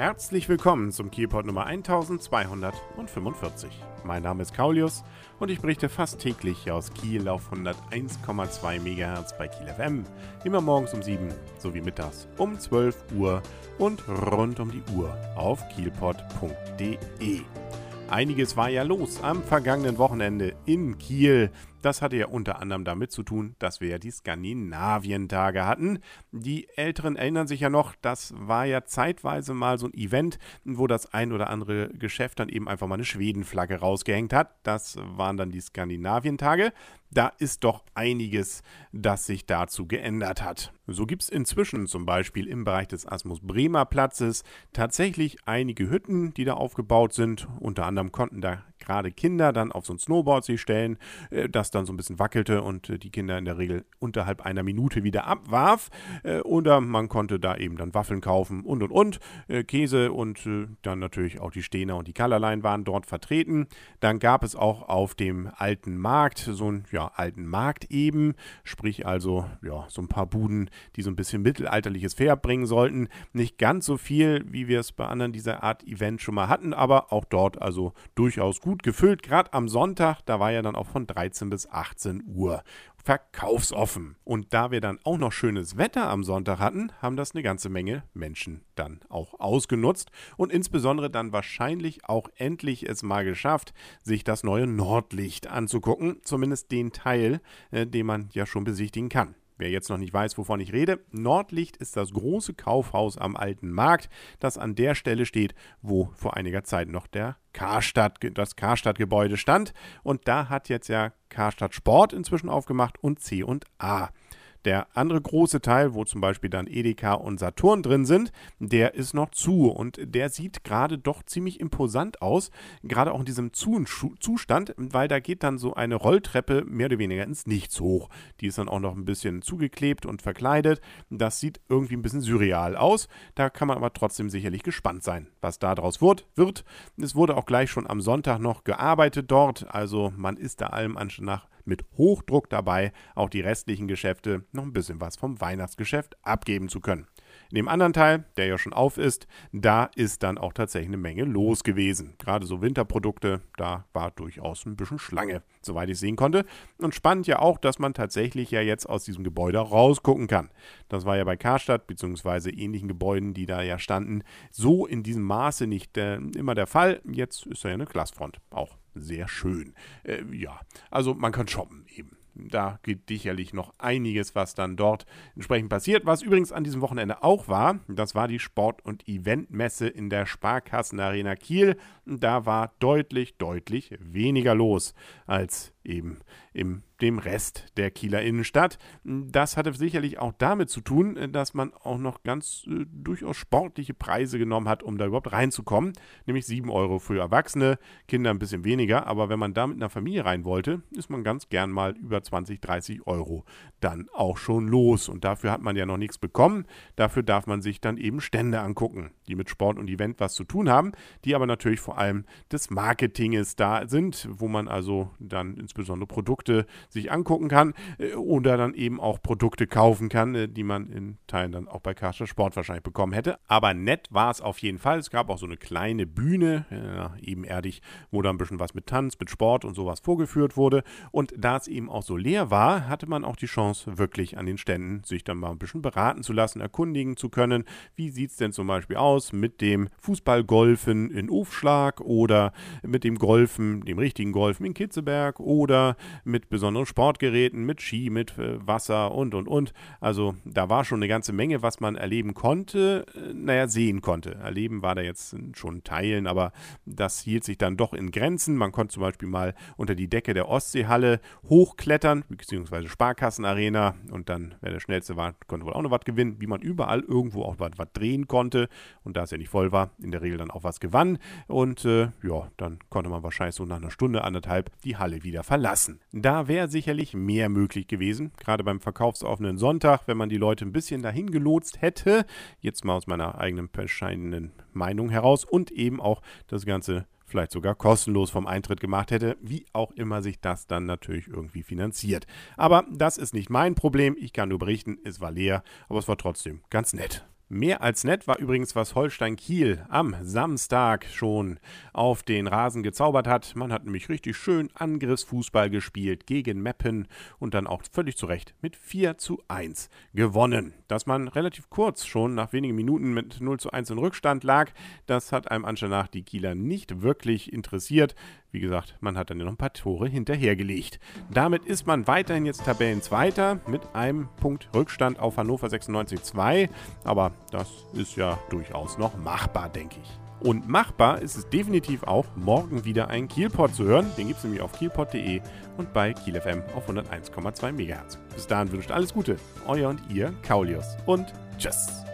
Herzlich willkommen zum Kielpot Nummer 1245. Mein Name ist Kaulius und ich berichte fast täglich aus Kiel auf 101,2 MHz bei Kiel FM. Immer morgens um 7 sowie mittags um 12 Uhr und rund um die Uhr auf kielpot.de. Einiges war ja los am vergangenen Wochenende in Kiel. Das hatte ja unter anderem damit zu tun, dass wir ja die Skandinavientage hatten. Die Älteren erinnern sich ja noch, das war ja zeitweise mal so ein Event, wo das ein oder andere Geschäft dann eben einfach mal eine Schwedenflagge rausgehängt hat. Das waren dann die Skandinavientage. Da ist doch einiges, das sich dazu geändert hat. So gibt es inzwischen zum Beispiel im Bereich des Asmus Bremer Platzes tatsächlich einige Hütten, die da aufgebaut sind. Unter anderem konnten da gerade Kinder dann auf so ein Snowboard sich stellen, äh, das dann so ein bisschen wackelte und äh, die Kinder in der Regel unterhalb einer Minute wieder abwarf. Äh, oder man konnte da eben dann Waffeln kaufen und und und. Käse und dann natürlich auch die Stehner und die Kallerlein waren dort vertreten. Dann gab es auch auf dem alten Markt so einen ja, alten Markt eben, sprich also ja, so ein paar Buden, die so ein bisschen mittelalterliches Pferd bringen sollten. Nicht ganz so viel, wie wir es bei anderen dieser Art Event schon mal hatten, aber auch dort also durchaus gut gut gefüllt, gerade am Sonntag, da war ja dann auch von 13 bis 18 Uhr verkaufsoffen. Und da wir dann auch noch schönes Wetter am Sonntag hatten, haben das eine ganze Menge Menschen dann auch ausgenutzt und insbesondere dann wahrscheinlich auch endlich es mal geschafft, sich das neue Nordlicht anzugucken, zumindest den Teil, äh, den man ja schon besichtigen kann. Wer jetzt noch nicht weiß, wovon ich rede, Nordlicht ist das große Kaufhaus am Alten Markt, das an der Stelle steht, wo vor einiger Zeit noch der Karstadt, das Karstadt-Gebäude stand. Und da hat jetzt ja Karstadt Sport inzwischen aufgemacht und C und A. Der andere große Teil, wo zum Beispiel dann Edeka und Saturn drin sind, der ist noch zu und der sieht gerade doch ziemlich imposant aus, gerade auch in diesem Zustand, weil da geht dann so eine Rolltreppe mehr oder weniger ins Nichts hoch. Die ist dann auch noch ein bisschen zugeklebt und verkleidet. Das sieht irgendwie ein bisschen surreal aus. Da kann man aber trotzdem sicherlich gespannt sein, was da draus wird. Es wurde auch gleich schon am Sonntag noch gearbeitet dort, also man ist da allem Anschein nach mit Hochdruck dabei, auch die restlichen Geschäfte noch ein bisschen was vom Weihnachtsgeschäft abgeben zu können. In dem anderen Teil, der ja schon auf ist, da ist dann auch tatsächlich eine Menge los gewesen. Gerade so Winterprodukte, da war durchaus ein bisschen Schlange, soweit ich sehen konnte. Und spannend ja auch, dass man tatsächlich ja jetzt aus diesem Gebäude rausgucken kann. Das war ja bei Karstadt bzw. ähnlichen Gebäuden, die da ja standen, so in diesem Maße nicht äh, immer der Fall. Jetzt ist da ja eine Glasfront auch sehr schön. Äh, ja, also man kann shoppen eben. Da geht sicherlich noch einiges, was dann dort entsprechend passiert. Was übrigens an diesem Wochenende auch war, das war die Sport- und Eventmesse in der Sparkassenarena Kiel. Da war deutlich, deutlich weniger los als eben im dem Rest der Kieler Innenstadt. Das hatte sicherlich auch damit zu tun, dass man auch noch ganz äh, durchaus sportliche Preise genommen hat, um da überhaupt reinzukommen. Nämlich 7 Euro für Erwachsene, Kinder ein bisschen weniger. Aber wenn man da mit einer Familie rein wollte, ist man ganz gern mal über 20, 30 Euro dann auch schon los. Und dafür hat man ja noch nichts bekommen. Dafür darf man sich dann eben Stände angucken, die mit Sport und Event was zu tun haben, die aber natürlich vor allem des Marketinges da sind, wo man also dann insbesondere Produkte sich angucken kann äh, oder dann eben auch Produkte kaufen kann, äh, die man in Teilen dann auch bei Karstadt Sport wahrscheinlich bekommen hätte. Aber nett war es auf jeden Fall. Es gab auch so eine kleine Bühne, äh, ebenerdig, wo da ein bisschen was mit Tanz, mit Sport und sowas vorgeführt wurde. Und da es eben auch so leer war, hatte man auch die Chance, wirklich an den Ständen sich dann mal ein bisschen beraten zu lassen, erkundigen zu können. Wie sieht es denn zum Beispiel aus mit dem Fußballgolfen in Ufschlag oder mit dem Golfen, dem richtigen Golfen in Kitzeberg oder mit besonderen Sportgeräten, mit Ski, mit äh, Wasser und und und. Also da war schon eine ganze Menge, was man erleben konnte, äh, naja, sehen konnte. Erleben war da jetzt schon Teilen, aber das hielt sich dann doch in Grenzen. Man konnte zum Beispiel mal unter die Decke der Ostseehalle hochklettern, beziehungsweise Sparkassenarena und dann, wer der Schnellste war, konnte wohl auch noch was gewinnen, wie man überall irgendwo auch was, was drehen konnte und da es ja nicht voll war, in der Regel dann auch was gewann und äh, ja, dann konnte man wahrscheinlich so nach einer Stunde, anderthalb die Halle wieder verlassen. Da wäre sicherlich mehr möglich gewesen, gerade beim verkaufsoffenen Sonntag, wenn man die Leute ein bisschen dahin gelotst hätte. Jetzt mal aus meiner eigenen bescheidenen Meinung heraus und eben auch das Ganze vielleicht sogar kostenlos vom Eintritt gemacht hätte, wie auch immer sich das dann natürlich irgendwie finanziert. Aber das ist nicht mein Problem, ich kann nur berichten, es war leer, aber es war trotzdem ganz nett. Mehr als nett war übrigens, was Holstein Kiel am Samstag schon auf den Rasen gezaubert hat. Man hat nämlich richtig schön Angriffsfußball gespielt gegen Meppen und dann auch völlig zu Recht mit 4 zu 1 gewonnen. Dass man relativ kurz schon nach wenigen Minuten mit 0 zu 1 in Rückstand lag, das hat einem anscheinend nach die Kieler nicht wirklich interessiert. Wie gesagt, man hat dann noch ein paar Tore hinterhergelegt. Damit ist man weiterhin jetzt Tabellenzweiter mit einem Punkt Rückstand auf Hannover 96-2. Aber das ist ja durchaus noch machbar, denke ich. Und machbar ist es definitiv auch, morgen wieder einen Kielpot zu hören. Den gibt es nämlich auf kielpot.de und bei Kiel FM auf 101,2 MHz. Bis dahin wünscht alles Gute. Euer und ihr, Kaulius. Und tschüss.